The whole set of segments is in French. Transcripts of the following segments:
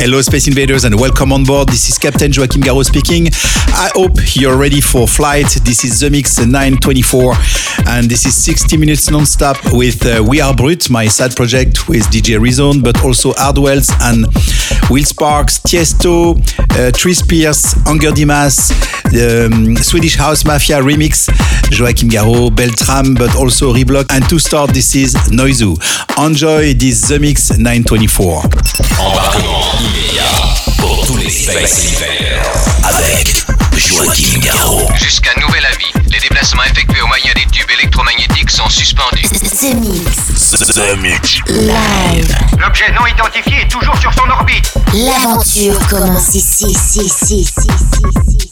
Hello, Space Invaders, and welcome on board. This is Captain Joachim Garraud speaking. I hope you're ready for flight. This is The Mix 924, and this is 60 minutes non-stop with uh, We Are Brut, my side project with DJ Rezone, but also Hardwells and Will Sparks, Tiesto, uh, Tris Pierce, Anger Dimas, um, Swedish House Mafia remix, Joachim Garraud, Beltram, but also Reblock. And to start, this is Noizu. Enjoy this The Mix 924. Embarquement pour tous les Space Invaders. Avec Joachim Garraud. Jusqu'à nouvel avis, les déplacements effectués au moyen des tubes électromagnétiques sont suspendus. The Mix. The Mix. Live. L'objet non identifié est toujours sur son orbite. L'aventure commence ici, ici, ici, ici, ici,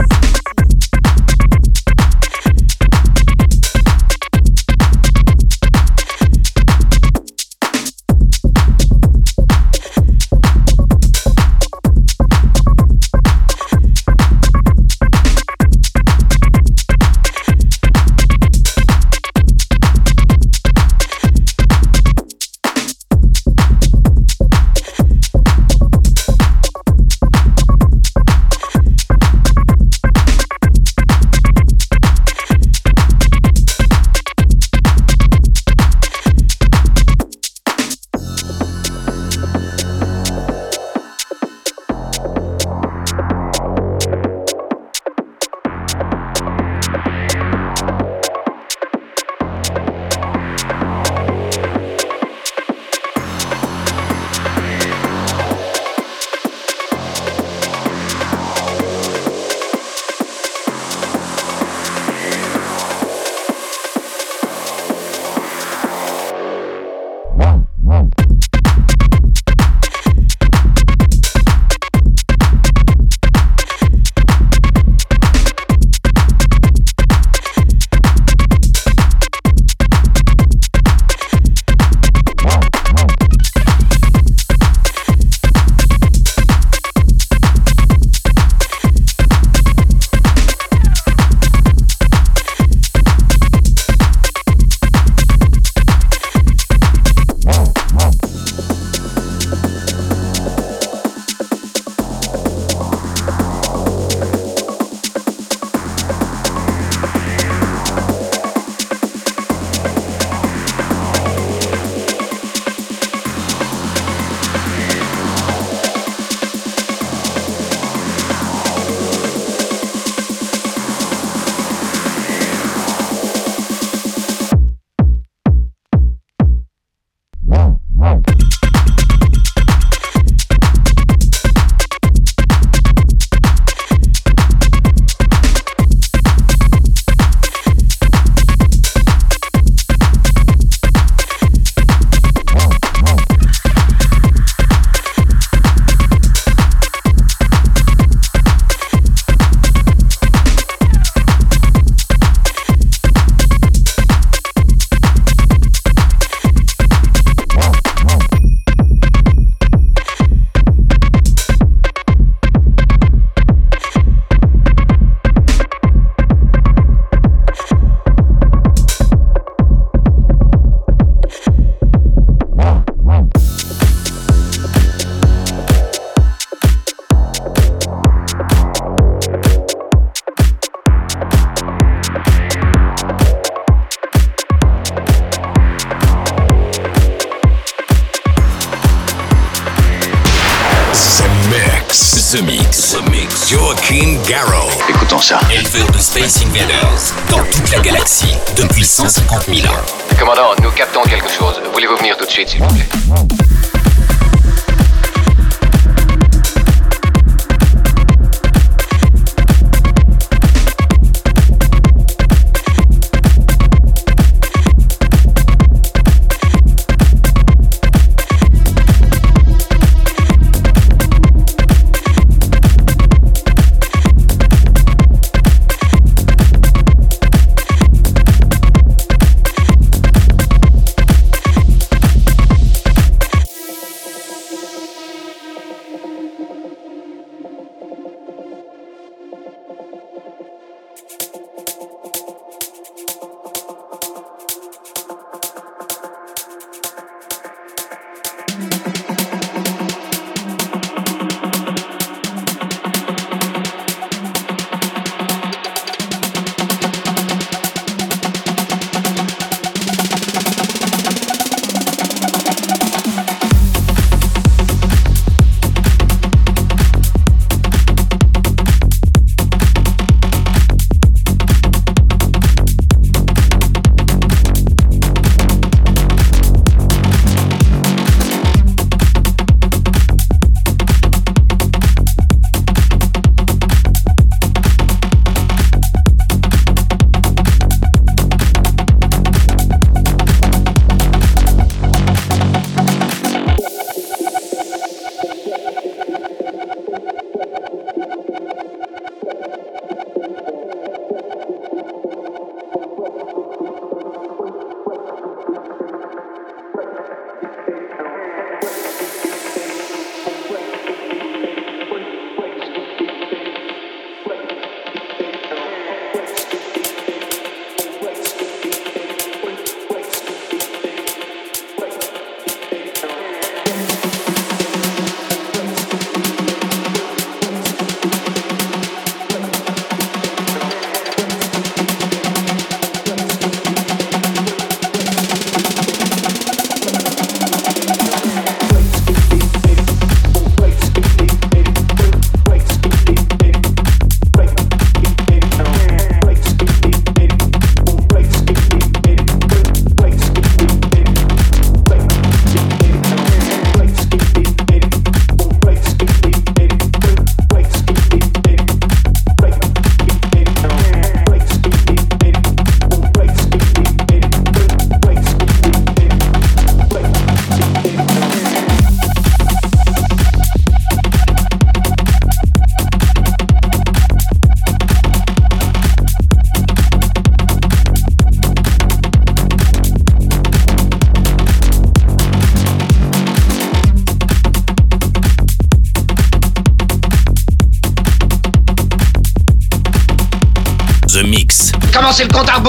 c'est le compte à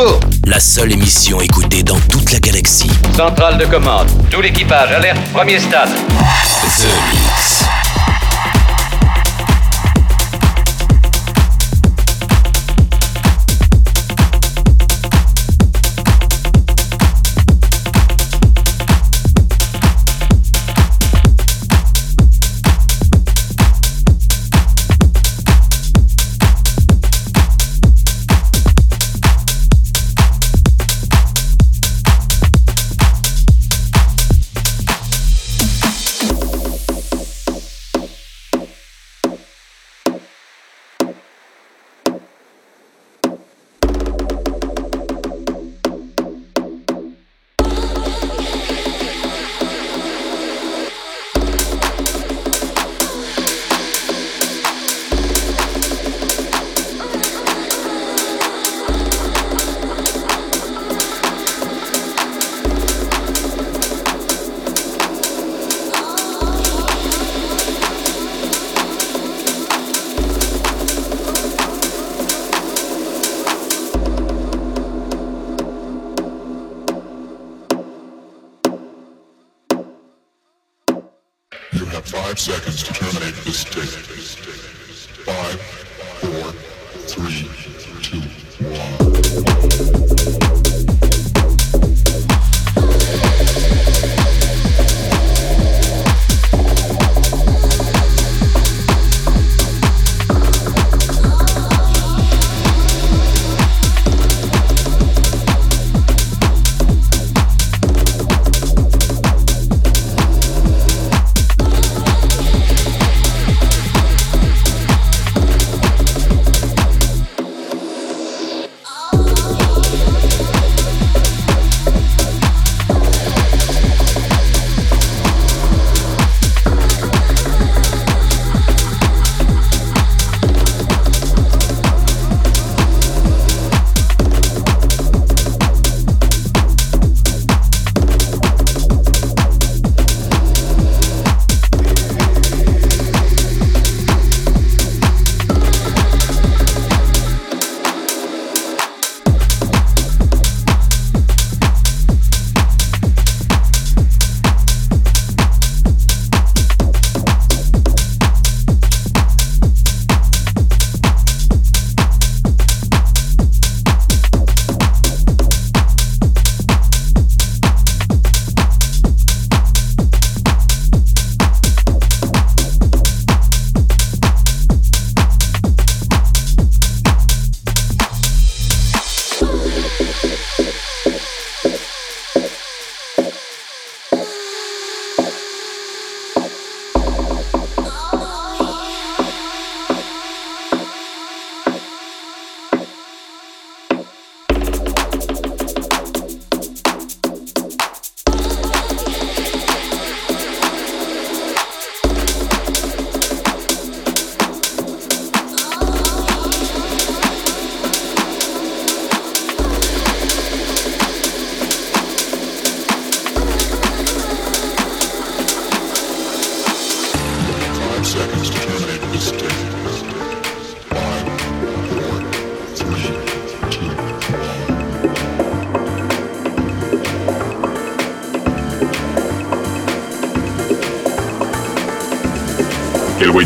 La seule émission écoutée dans toute la galaxie. Centrale de commande. Tout l'équipage, alerte, premier stade. The Mix. two, one.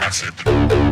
That's it.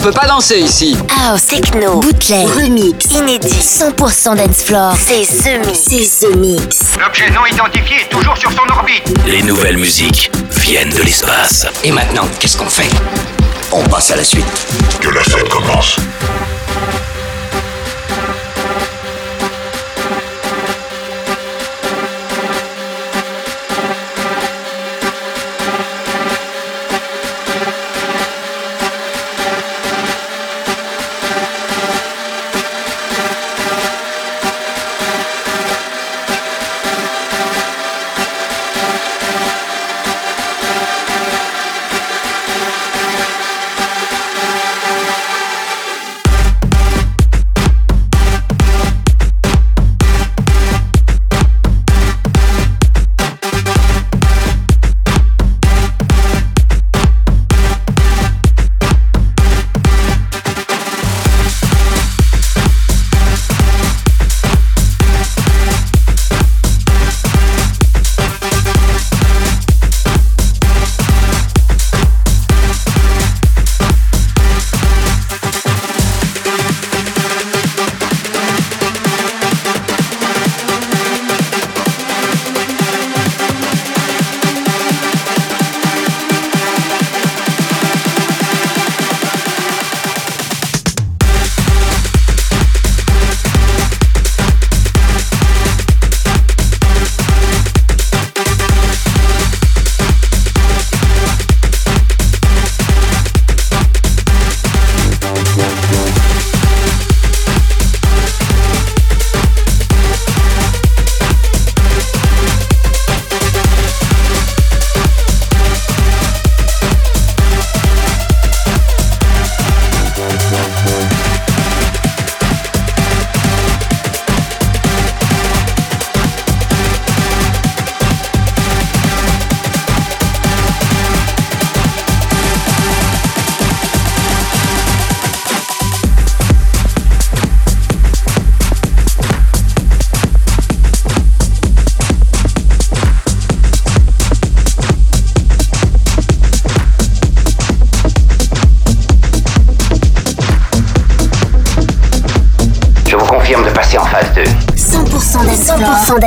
On peut pas danser ici. House, techno, bootleg, remix, inédit, 100% dance floor. C'est The Mix. C'est The Mix. L'objet non identifié est toujours sur son orbite. Les nouvelles musiques viennent de l'espace. Et maintenant, qu'est-ce qu'on fait? On passe à la suite. Que la fête commence.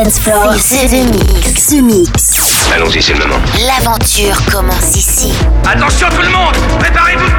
Dance floor. C'est The Mix. The Mix. Allons-y, c'est le moment. L'aventure commence ici. Attention tout le monde Préparez-vous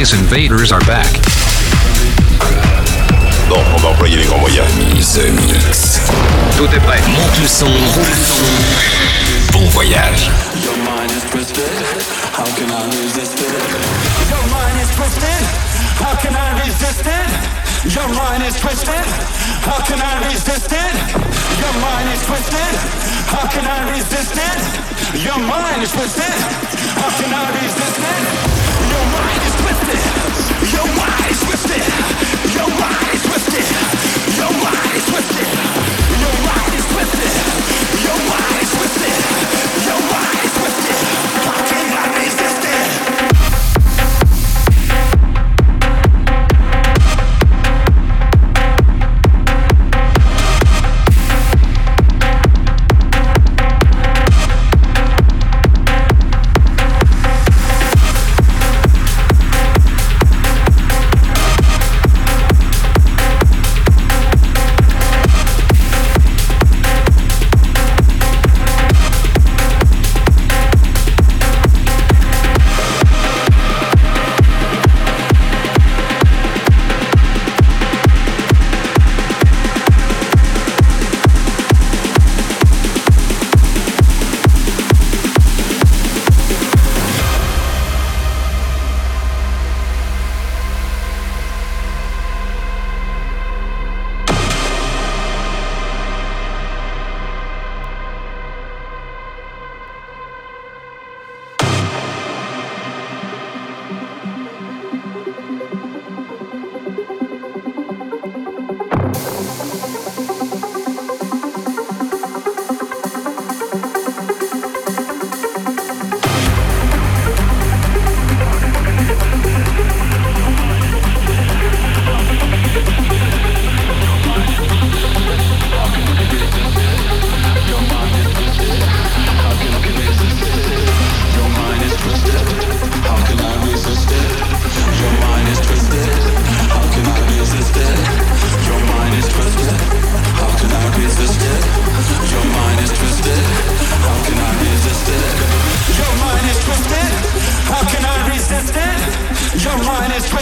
Space Invaders are back. Bon, on va employer les grands moyens. The Mix. Tout est prêt. Monte le son. Bon voyage. Your mind is twisted. How can I resist it? Your mind is twisted. How can I resist it? Your mind is twisted. How can I resist it? Your mind is twisted. How can I resist it? Your mind is twisted. How can I resist it?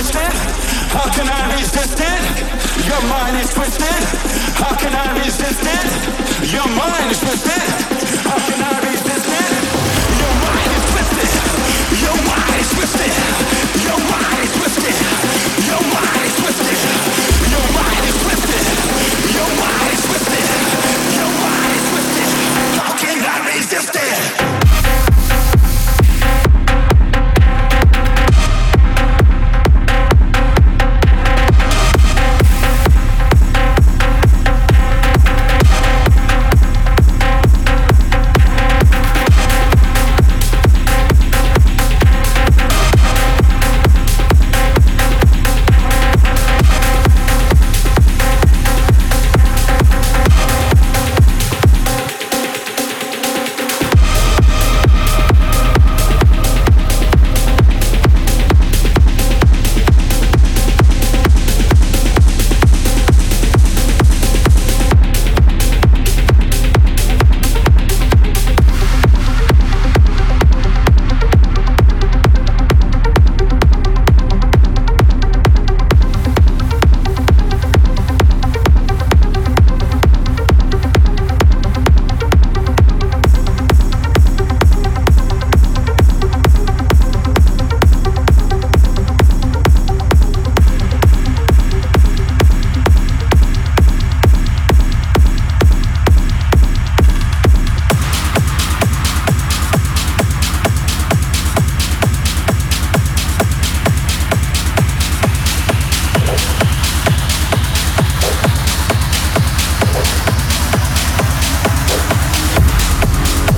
twisted? How can I resist it? Your mind is twisted. How can I resist it? Your mind is twisted. How can I resist it? Your mind is twisted. Your mind is twisted. Your mind is twisted. Your mind is twisted. Your mind is twisted. Your mind is twisted. Your mind is twisted. How can I resist it?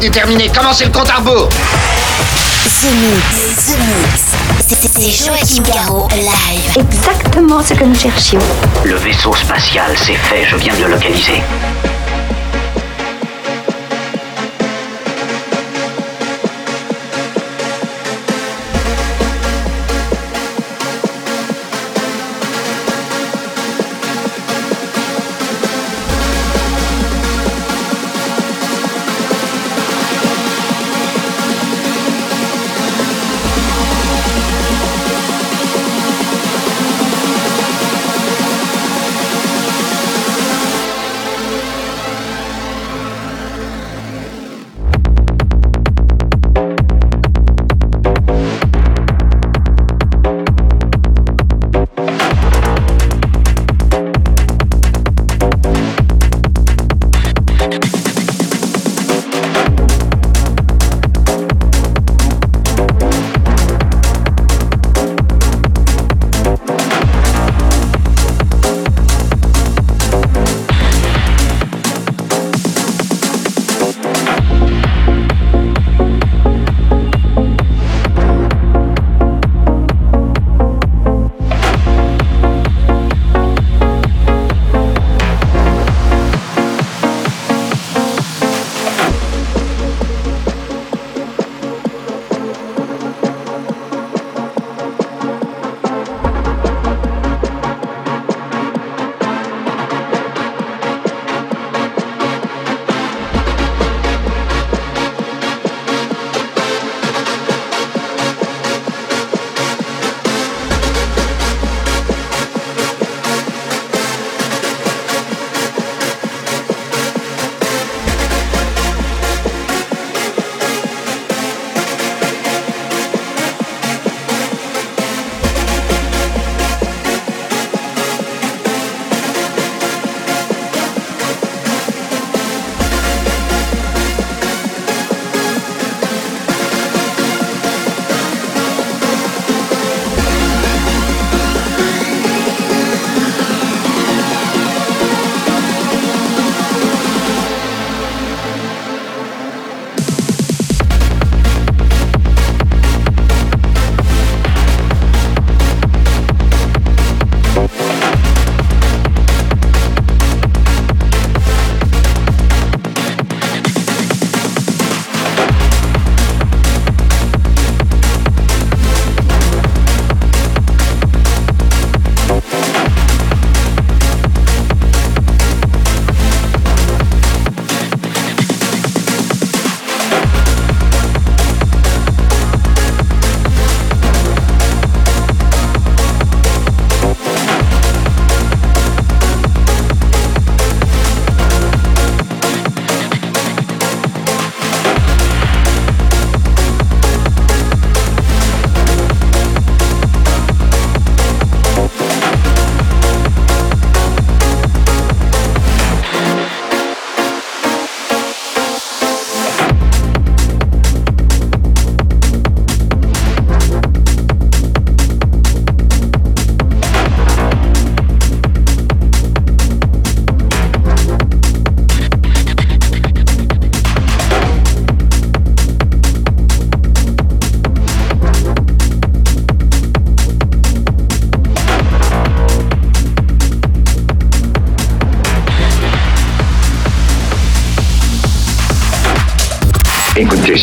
Déterminé, commencez le compte à rebours The Mix, The Mix. Joachim Garraud live. Exactement ce que nous cherchions. Le vaisseau spatial, c'est fait, je viens de le localiser.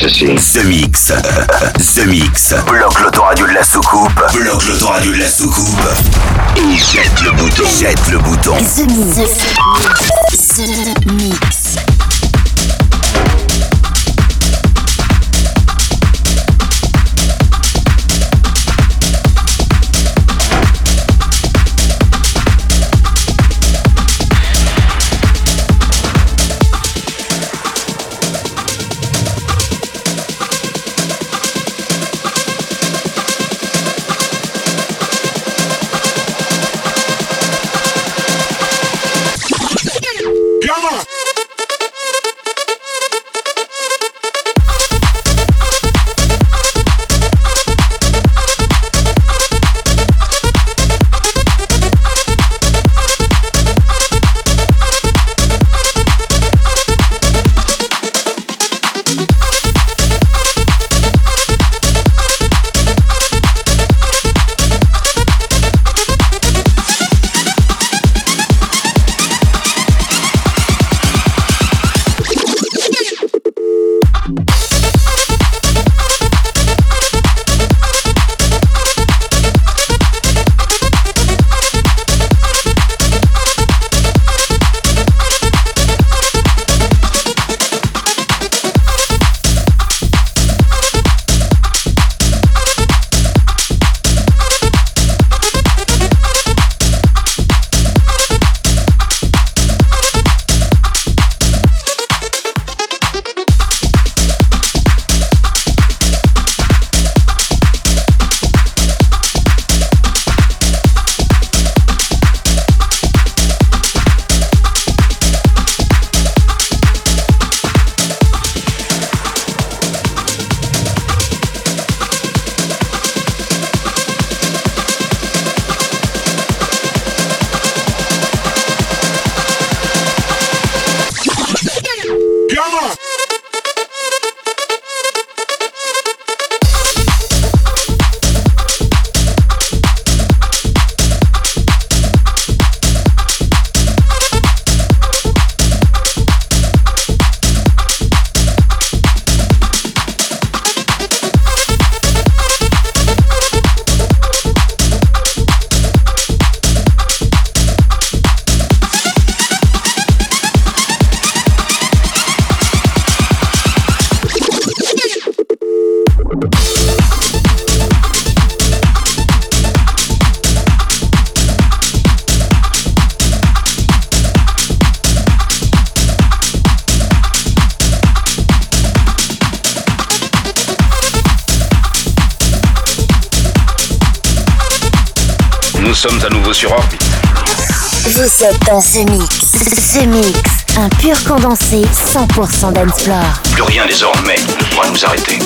Ceci. The Mix. The Mix. Bloque l'autoradio de la soucoupe. Bloque l'autoradio de la soucoupe. Et jette le bouton. Jette le bouton. The Mix. The Mix. Êtes dans The Mix. The Mix. Un pur condensé 100% d'Ensplore. Plus rien désormais ne pourra nous arrêter.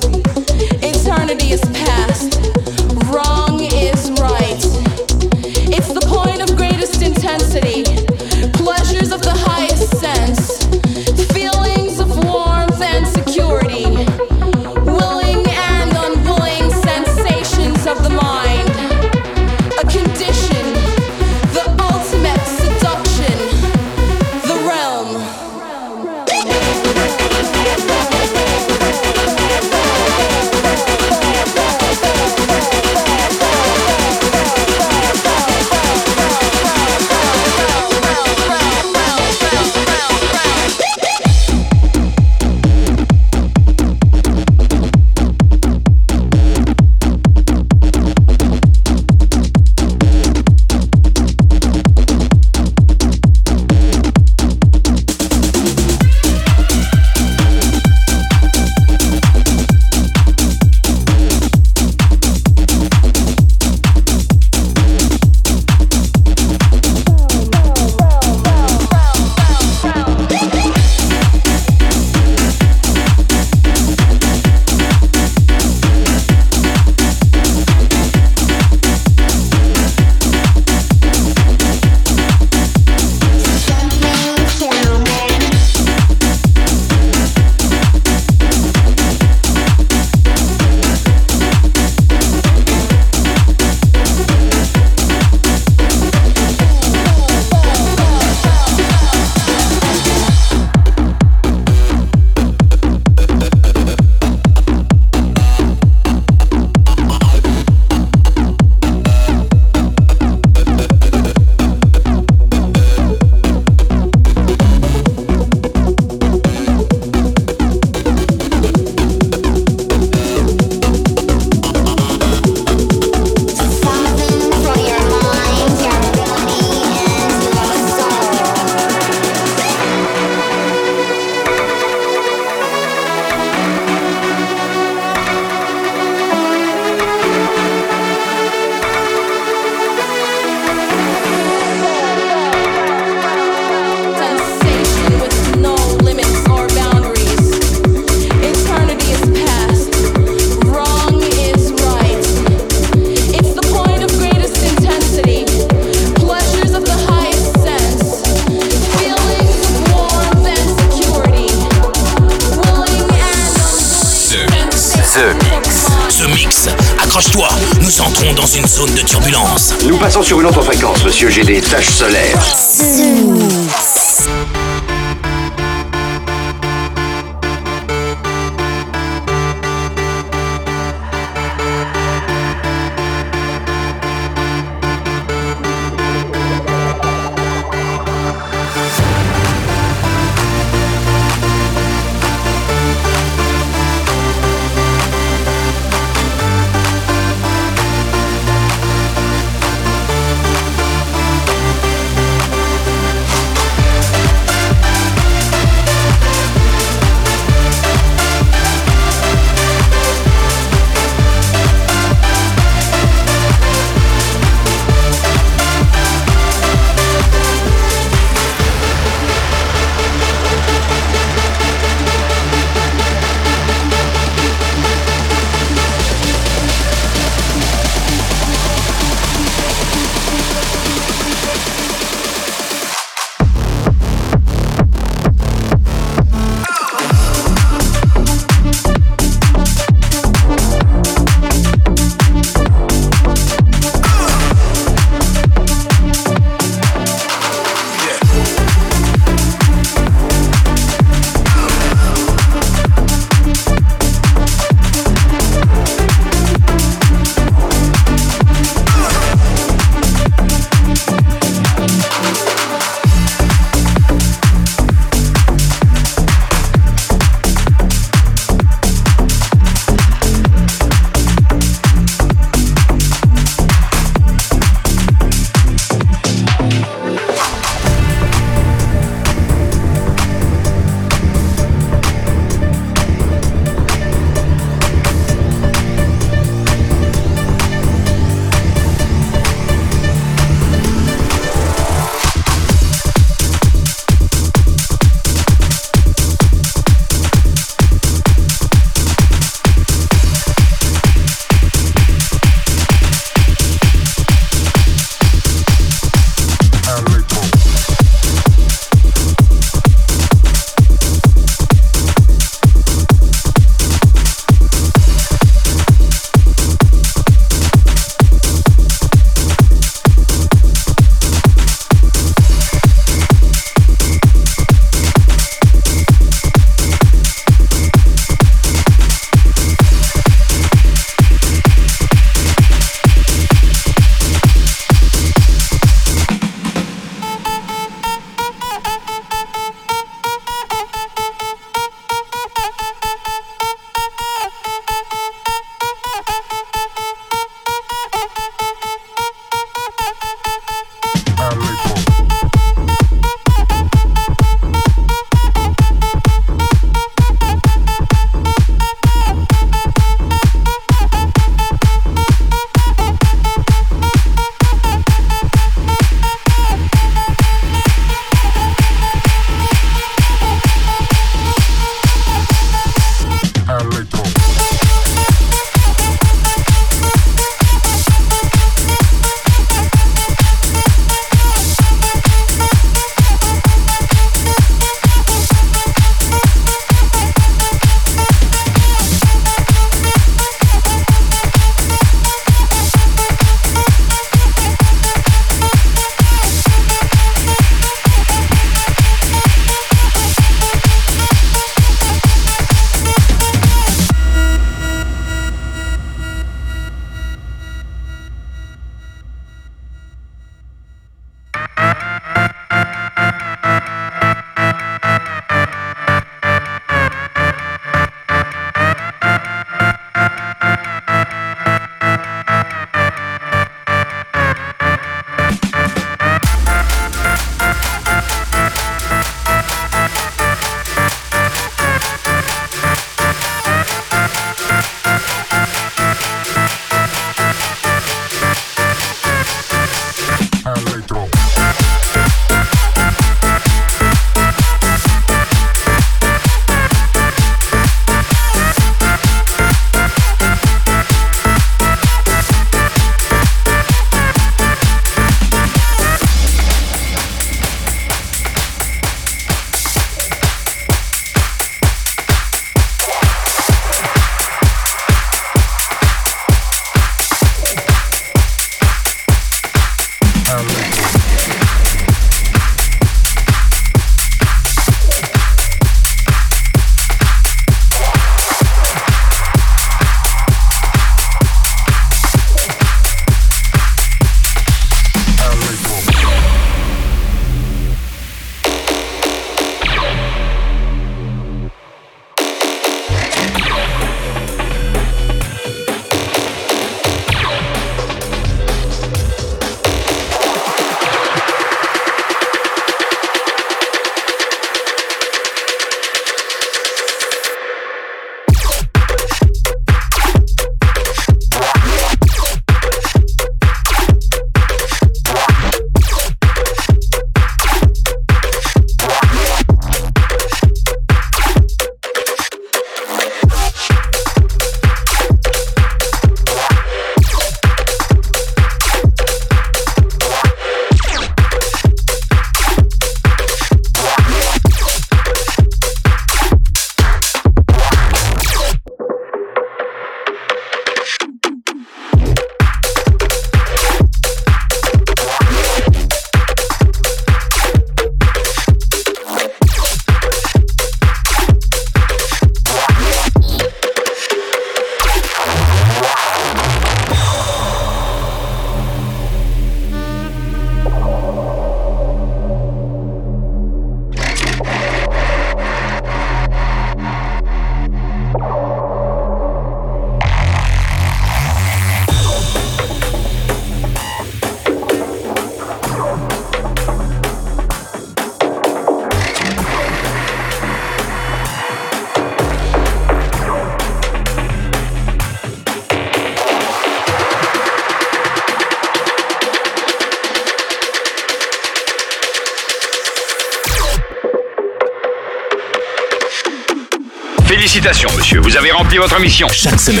Félicitations, monsieur, vous avez rempli votre mission. Chaque semaine,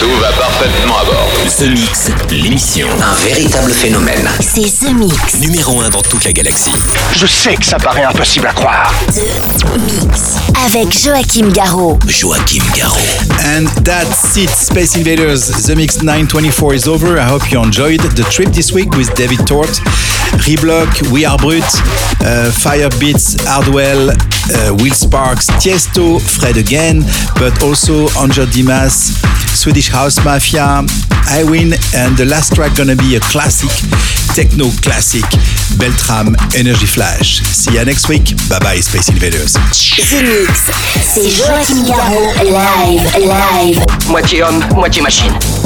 Tout va parfaitement à bord. The Mix, l'émission. Un véritable phénomène. C'est The Mix. Numéro 1 dans toute la galaxie. Je sais que ça paraît impossible à croire. The Mix. Avec Joachim Garraud. Joachim Garraud. And that's it, Space Invaders. The Mix 924 is over. I hope you enjoyed the trip this week with David Tort, Reblock, We Are Brut, uh, Firebeats, Hardwell, uh, Will Sparks, Tiesto, Fred again, but also Angel Dimas, Swedish House Mafia, Iwin, and the last track gonna be a classic, techno classic, Beltram Energy Flash. See you next week. Bye bye, Space Invaders. The Mix. C'est Joachim Garraud. Live. Live. Moitié homme, moitié machine.